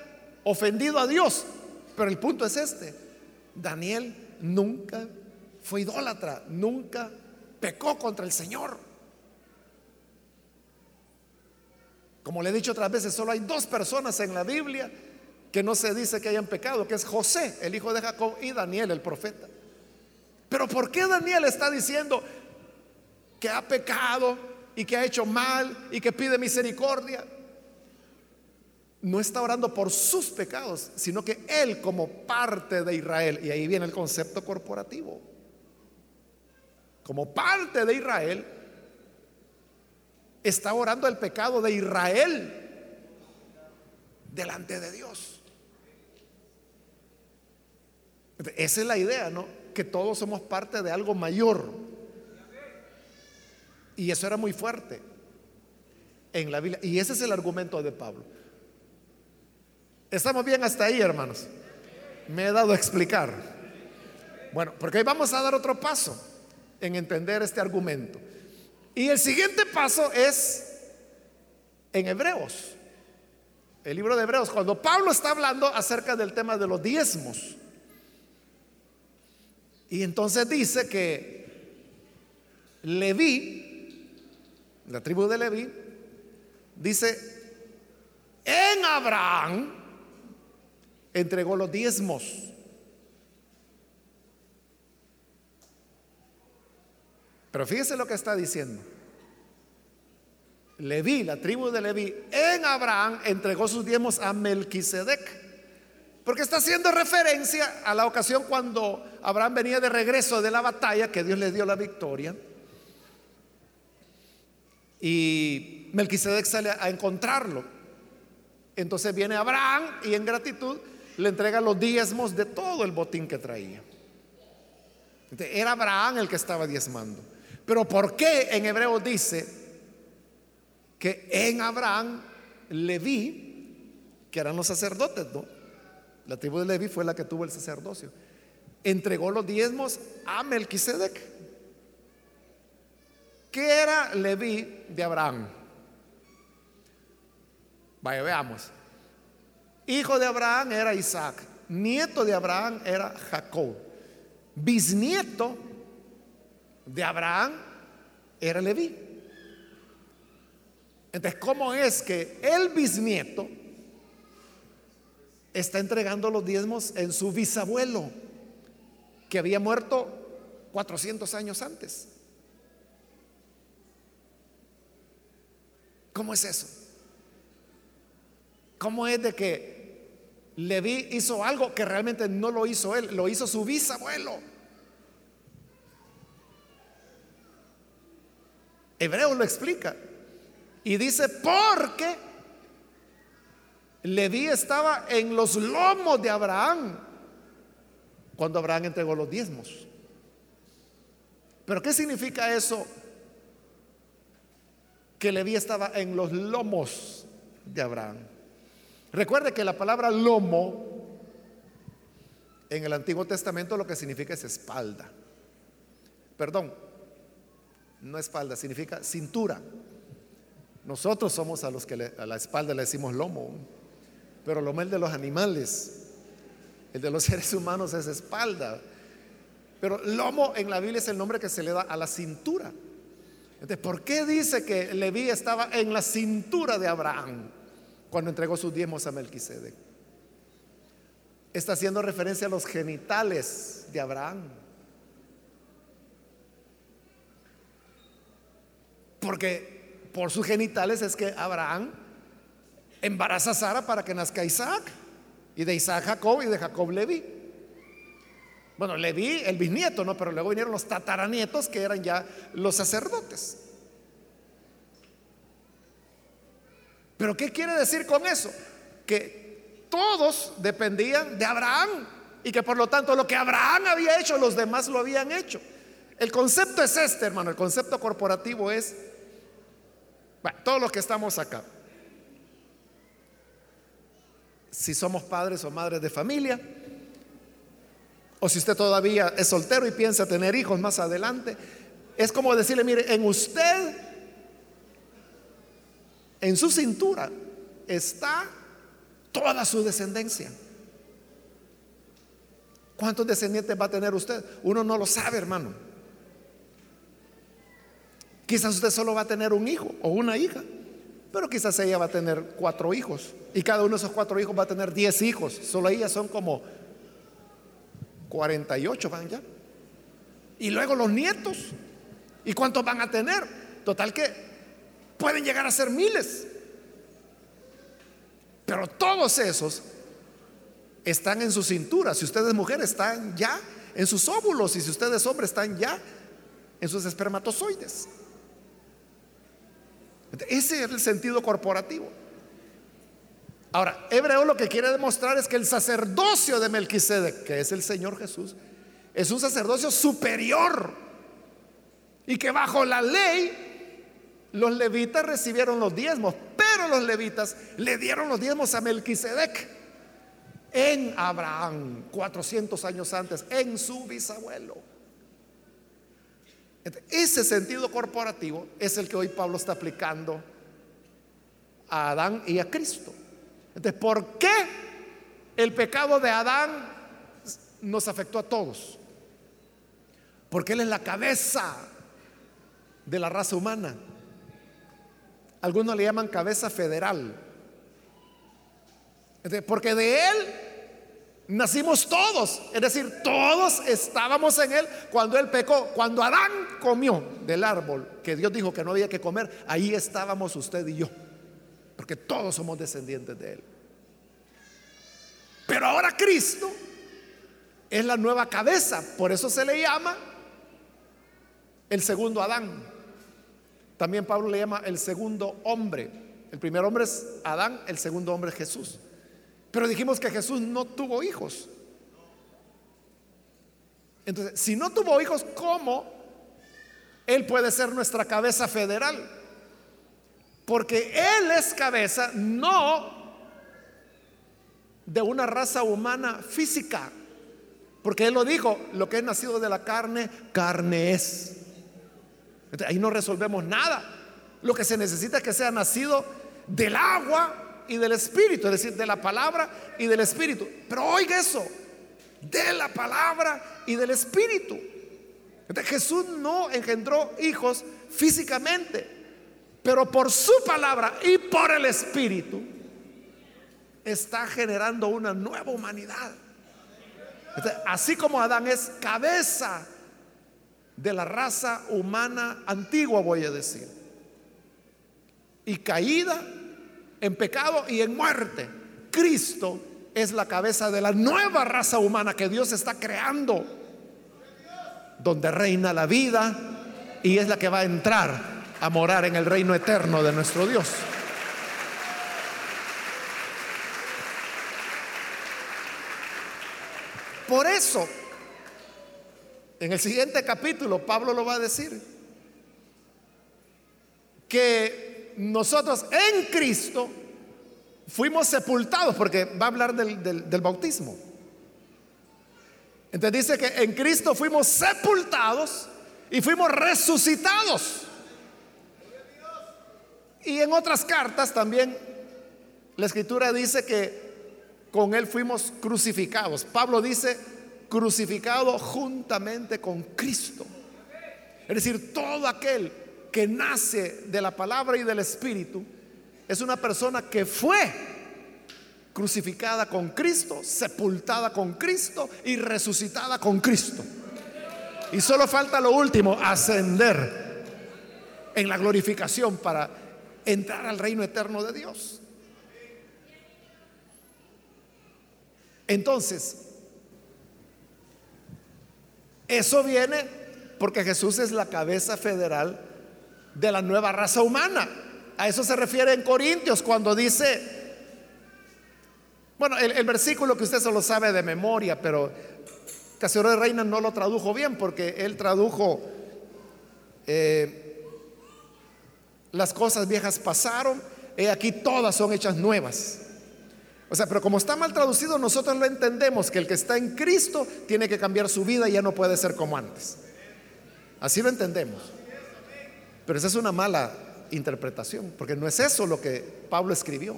ofendido a Dios. Pero el punto es este, Daniel nunca fue idólatra, nunca pecó contra el Señor. Como le he dicho otras veces, solo hay dos personas en la Biblia que no se dice que hayan pecado, que es José, el hijo de Jacob, y Daniel, el profeta. Pero ¿por qué Daniel está diciendo que ha pecado y que ha hecho mal y que pide misericordia? No está orando por sus pecados, sino que él como parte de Israel, y ahí viene el concepto corporativo, como parte de Israel, está orando el pecado de Israel delante de Dios. Esa es la idea, ¿no? Que todos somos parte de algo mayor. Y eso era muy fuerte en la Biblia. Y ese es el argumento de Pablo. ¿Estamos bien hasta ahí, hermanos? Me he dado a explicar. Bueno, porque hoy vamos a dar otro paso en entender este argumento. Y el siguiente paso es en Hebreos. El libro de Hebreos, cuando Pablo está hablando acerca del tema de los diezmos. Y entonces dice que Leví, la tribu de Leví, dice, en Abraham entregó los diezmos. Pero fíjese lo que está diciendo. Leví, la tribu de Leví, en Abraham entregó sus diezmos a Melquisedec. Porque está haciendo referencia a la ocasión cuando Abraham venía de regreso de la batalla, que Dios le dio la victoria. Y Melquisedec sale a encontrarlo. Entonces viene Abraham y en gratitud le entrega los diezmos de todo el botín que traía. era Abraham el que estaba diezmando. Pero ¿por qué en hebreo dice que en Abraham Leví, que eran los sacerdotes, ¿no? La tribu de Leví fue la que tuvo el sacerdocio. Entregó los diezmos a Melquisedec. ¿Qué era Leví de Abraham? Vaya, veamos. Hijo de Abraham era Isaac. Nieto de Abraham era Jacob. Bisnieto de Abraham era Leví. Entonces, ¿cómo es que el bisnieto está entregando los diezmos en su bisabuelo, que había muerto 400 años antes? ¿Cómo es eso? ¿Cómo es de que Leví hizo algo que realmente no lo hizo él, lo hizo su bisabuelo? Hebreo lo explica. Y dice, porque Leví estaba en los lomos de Abraham cuando Abraham entregó los diezmos. Pero ¿qué significa eso? Que Leví estaba en los lomos de Abraham. Recuerde que la palabra lomo en el Antiguo Testamento lo que significa es espalda. Perdón, no espalda, significa cintura. Nosotros somos a los que a la espalda le decimos lomo, pero lomo es el de los animales. El de los [laughs] seres humanos es espalda. Pero lomo en la Biblia es el nombre que se le da a la cintura. Entonces, ¿por qué dice que Leví estaba en la cintura de Abraham cuando entregó sus diezmos a Melquisedec? Está haciendo referencia a los genitales de Abraham. Porque por sus genitales es que Abraham embaraza a Sara para que nazca Isaac. Y de Isaac Jacob y de Jacob Leví. Bueno, Leví, el bisnieto, ¿no? Pero luego vinieron los tataranietos que eran ya los sacerdotes. Pero ¿qué quiere decir con eso? Que todos dependían de Abraham y que por lo tanto lo que Abraham había hecho, los demás lo habían hecho. El concepto es este, hermano, el concepto corporativo es bueno, todos los que estamos acá, si somos padres o madres de familia, o si usted todavía es soltero y piensa tener hijos más adelante, es como decirle, mire, en usted, en su cintura, está toda su descendencia. ¿Cuántos descendientes va a tener usted? Uno no lo sabe, hermano. Quizás usted solo va a tener un hijo o una hija, pero quizás ella va a tener cuatro hijos y cada uno de esos cuatro hijos va a tener diez hijos. Solo ellas son como 48 van ya. Y luego los nietos. ¿Y cuántos van a tener? Total que pueden llegar a ser miles. Pero todos esos están en su cintura. Si ustedes mujeres están ya en sus óvulos y si ustedes hombres están ya en sus espermatozoides. Ese es el sentido corporativo. Ahora, Hebreo lo que quiere demostrar es que el sacerdocio de Melquisedec, que es el Señor Jesús, es un sacerdocio superior y que bajo la ley los levitas recibieron los diezmos, pero los levitas le dieron los diezmos a Melquisedec en Abraham, 400 años antes, en su bisabuelo. Ese sentido corporativo es el que hoy Pablo está aplicando a Adán y a Cristo. Entonces, ¿por qué el pecado de Adán nos afectó a todos? Porque él es la cabeza de la raza humana. Algunos le llaman cabeza federal. Porque de él nacimos todos. Es decir, todos estábamos en él cuando él pecó. Cuando Adán comió del árbol que Dios dijo que no había que comer, ahí estábamos usted y yo. Porque todos somos descendientes de él. Pero ahora Cristo es la nueva cabeza. Por eso se le llama el segundo Adán. También Pablo le llama el segundo hombre. El primer hombre es Adán, el segundo hombre es Jesús. Pero dijimos que Jesús no tuvo hijos. Entonces, si no tuvo hijos, ¿cómo Él puede ser nuestra cabeza federal? Porque Él es cabeza no de una raza humana física. Porque Él lo dijo, lo que es nacido de la carne, carne es ahí no resolvemos nada. Lo que se necesita es que sea nacido del agua y del espíritu, es decir, de la palabra y del espíritu. Pero oiga eso, de la palabra y del espíritu. Jesús no engendró hijos físicamente, pero por su palabra y por el espíritu está generando una nueva humanidad. así como Adán es cabeza de la raza humana antigua, voy a decir. Y caída en pecado y en muerte. Cristo es la cabeza de la nueva raza humana que Dios está creando, donde reina la vida y es la que va a entrar a morar en el reino eterno de nuestro Dios. Por eso en el siguiente capítulo Pablo lo va a decir. Que nosotros en Cristo fuimos sepultados, porque va a hablar del, del bautismo. Entonces dice que en Cristo fuimos sepultados y fuimos resucitados. Y en otras cartas también la escritura dice que con Él fuimos crucificados. Pablo dice, crucificado juntamente con Cristo. Es decir, todo aquel que nace de la palabra y del Espíritu es una persona que fue crucificada con Cristo, sepultada con Cristo y resucitada con Cristo. Y solo falta lo último, ascender en la glorificación para entrar al reino eterno de Dios. Entonces, eso viene porque Jesús es la cabeza federal de la nueva raza humana. A eso se refiere en Corintios cuando dice, bueno, el, versículo que usted solo sabe de memoria, pero Casero de Reina no lo tradujo bien porque él tradujo, eh, las cosas viejas pasaron, y aquí todas son hechas nuevas. O sea, pero como está mal traducido, nosotros lo entendemos, que el que está en Cristo tiene que cambiar su vida y ya no puede ser como antes. Así lo entendemos. Pero esa es una mala interpretación, porque no es eso lo que Pablo escribió.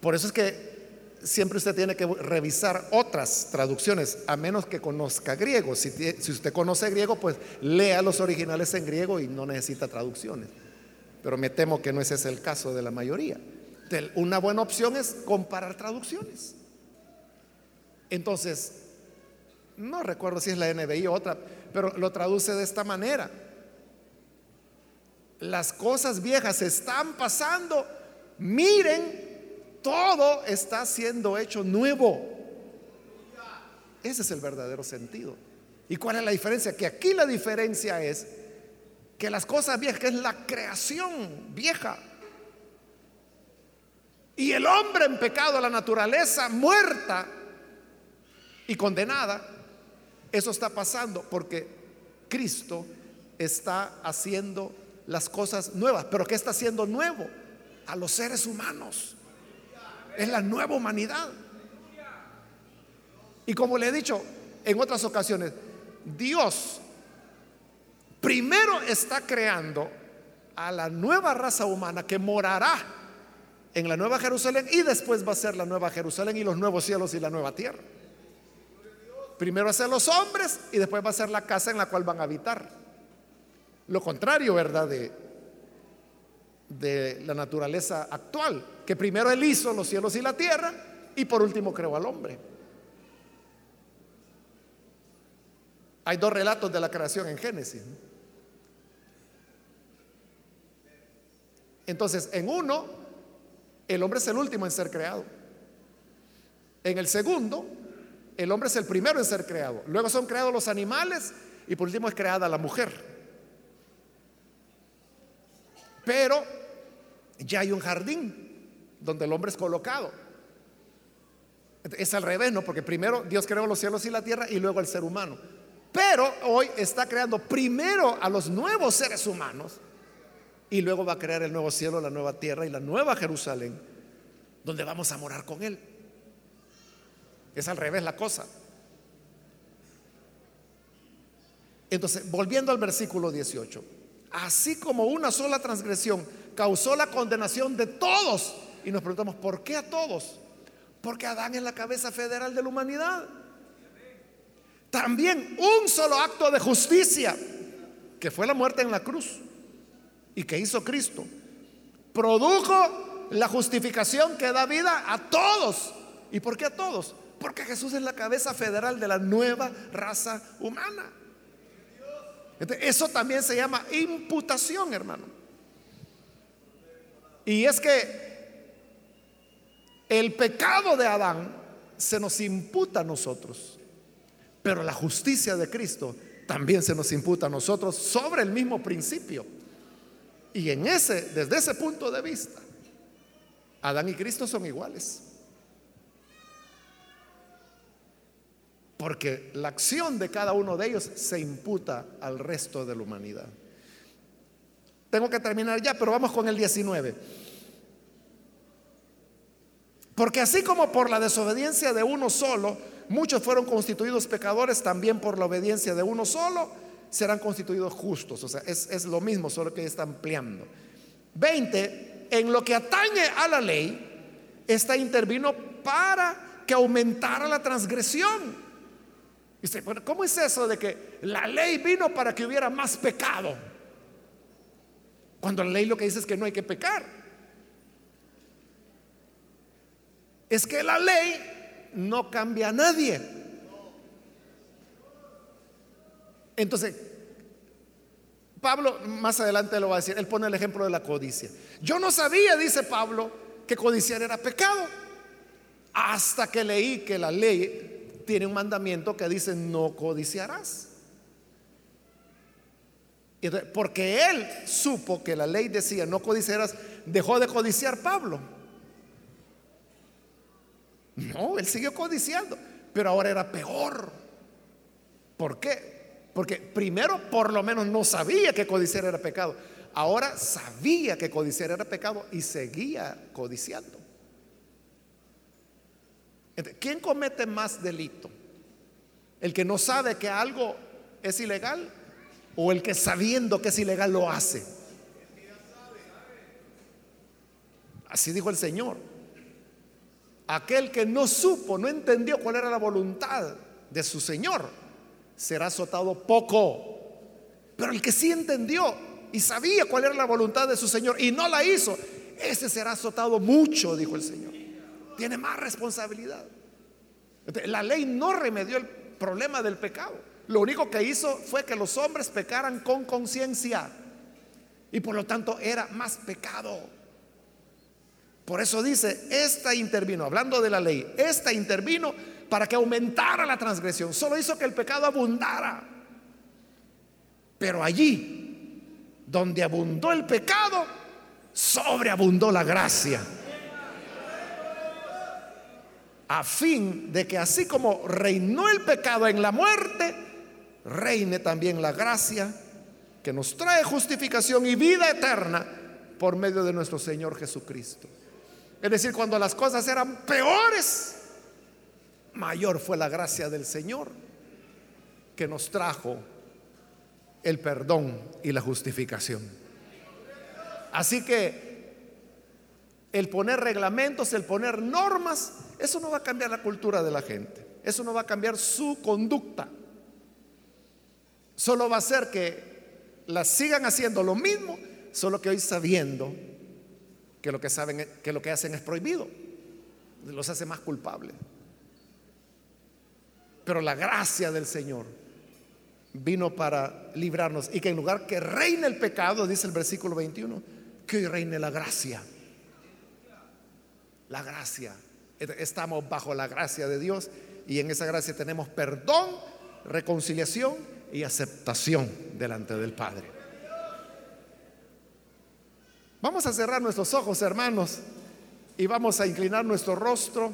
Por eso es que siempre usted tiene que revisar otras traducciones, a menos que conozca griego. Si, usted conoce griego, pues lea los originales en griego y no necesita traducciones. Pero me temo que no ese es el caso de la mayoría. Una buena opción es comparar traducciones. Entonces, no recuerdo si es la NBI o otra, pero lo traduce de esta manera. Las cosas viejas están pasando, miren todo está siendo hecho nuevo. Ese es el verdadero sentido. ¿Y cuál es la diferencia? Que aquí la diferencia es que las cosas viejas, que es la creación vieja, y el hombre en pecado, la naturaleza muerta y condenada, eso está pasando porque Cristo está haciendo las cosas nuevas. ¿Pero qué está haciendo nuevo? A los seres humanos. Es la nueva humanidad. Y como le he dicho en otras ocasiones, Dios primero está creando a la nueva raza humana que morará en la nueva Jerusalén y después va a ser la nueva Jerusalén y los nuevos cielos y la nueva tierra. Primero va a ser los hombres y después va a ser la casa en la cual van a habitar. Lo contrario, ¿verdad? De, la naturaleza actual, que primero Él hizo los cielos y la tierra y por último creó al hombre. Hay dos relatos de la creación en Génesis. Entonces, en uno, el hombre es el último en ser creado. En el segundo, el hombre es el primero en ser creado. Luego son creados los animales y por último es creada la mujer. Pero ya hay un jardín donde el hombre es colocado. Es al revés, ¿no? Porque primero Dios creó los cielos y la tierra y luego el ser humano. Pero hoy está creando primero a los nuevos seres humanos y luego va a crear el nuevo cielo, la nueva tierra y la nueva Jerusalén, donde vamos a morar con Él. Es al revés la cosa. Entonces, volviendo al versículo 18 así como una sola transgresión causó la condenación de todos. Y nos preguntamos, ¿por qué a todos? Porque Adán es la cabeza federal de la humanidad. También un solo acto de justicia, que fue la muerte en la cruz y que hizo Cristo, produjo la justificación que da vida a todos. ¿Y por qué a todos? Porque Jesús es la cabeza federal de la nueva raza humana eso también se llama imputación, hermano. Y es que el pecado de Adán se nos imputa a nosotros, pero la justicia de Cristo también se nos imputa a nosotros sobre el mismo principio. Y en ese, desde ese punto de vista, Adán y Cristo son iguales. Porque la acción de cada uno de ellos se imputa al resto de la humanidad. Tengo que terminar ya, pero vamos con el 19. Porque así como por la desobediencia de uno solo, muchos fueron constituidos pecadores, también por la obediencia de uno solo serán constituidos justos. O sea, es, es lo mismo, solo que está ampliando. 20. En lo que atañe a la ley, esta intervino para que aumentara la transgresión. Y bueno, ¿cómo es eso de que la ley vino para que hubiera más pecado? Cuando la ley lo que dice es que no hay que pecar. Es que la ley no cambia a nadie. Entonces, Pablo más adelante lo va a decir, él pone el ejemplo de la codicia. Yo no sabía, dice Pablo, que codiciar era pecado, hasta que leí que la ley tiene un mandamiento que dice no codiciarás. Porque él supo que la ley decía no codiciarás, dejó de codiciar Pablo. No, él siguió codiciando, pero ahora era peor. ¿Por qué? Porque primero por lo menos no sabía que codiciar era pecado. Ahora sabía que codiciar era pecado y seguía codiciando. ¿Quién comete más delito? ¿El que no sabe que algo es ilegal o el que sabiendo que es ilegal lo hace? Así dijo el Señor. aquel que no supo, no entendió cuál era la voluntad de su Señor, será azotado poco. Pero el que sí entendió y sabía cuál era la voluntad de su Señor y no la hizo, ese será azotado mucho, dijo el Señor. Tiene más responsabilidad. La ley no remedió el problema del pecado. Lo único que hizo fue que los hombres pecaran con conciencia. Y por lo tanto era más pecado. Por eso dice, esta intervino, hablando de la ley, esta intervino para que aumentara la transgresión. Solo hizo que el pecado abundara. Pero allí, donde abundó el pecado, sobreabundó la gracia. A fin de que así como reinó el pecado en la muerte, reine también la gracia que nos trae justificación y vida eterna por medio de nuestro Señor Jesucristo. Es decir, cuando las cosas eran peores, mayor fue la gracia del Señor que nos trajo el perdón y la justificación. Así que el poner reglamentos, el poner normas, eso no va a cambiar la cultura de la gente. Eso no va a cambiar su conducta. Solo va a hacer que las sigan haciendo lo mismo, solo que hoy sabiendo que lo que saben que lo que hacen es prohibido, los hace más culpables. Pero la gracia del Señor vino para librarnos y que en lugar que reine el pecado, dice el versículo 21, que hoy reine la gracia. La gracia. Estamos bajo la gracia de Dios y en esa gracia tenemos perdón, reconciliación y aceptación delante del Padre. Vamos a cerrar nuestros ojos, hermanos, y vamos a inclinar nuestro rostro.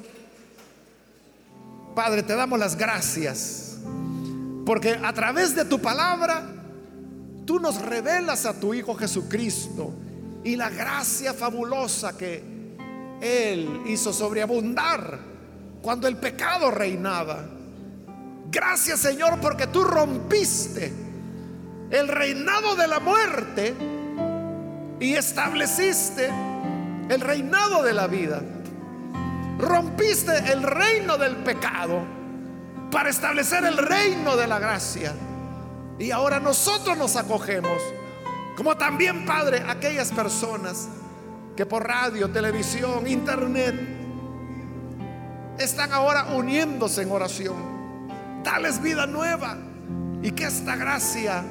Padre, te damos las gracias, porque a través de tu palabra, tú nos revelas a tu Hijo Jesucristo y la gracia fabulosa que Él hizo sobreabundar cuando el pecado reinaba. Gracias Señor porque tú rompiste el reinado de la muerte y estableciste el reinado de la vida. Rompiste el reino del pecado para establecer el reino de la gracia. Y ahora nosotros nos acogemos como también, Padre, aquellas personas que por radio, televisión, internet están ahora uniéndose en oración. Dales vida nueva y que esta gracia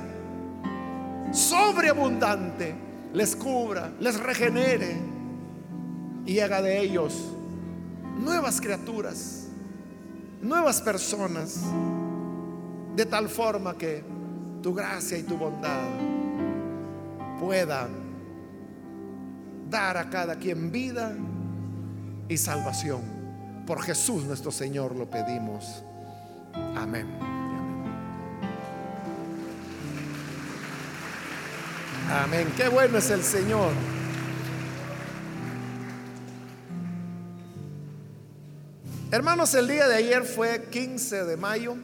sobreabundante les cubra, les regenere y haga de ellos nuevas criaturas, nuevas personas, de tal forma que tu gracia y tu bondad pueda dar a cada quien vida y salvación. Por Jesús nuestro Señor lo pedimos. Amén. Amén. Qué bueno es el Señor. Hermanos, el día de ayer fue 15 de mayo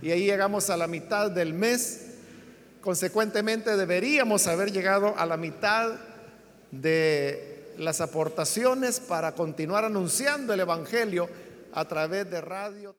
y ahí llegamos a la mitad del mes. Consecuentemente deberíamos haber llegado a la mitad de las aportaciones para continuar anunciando el Evangelio a través de radio.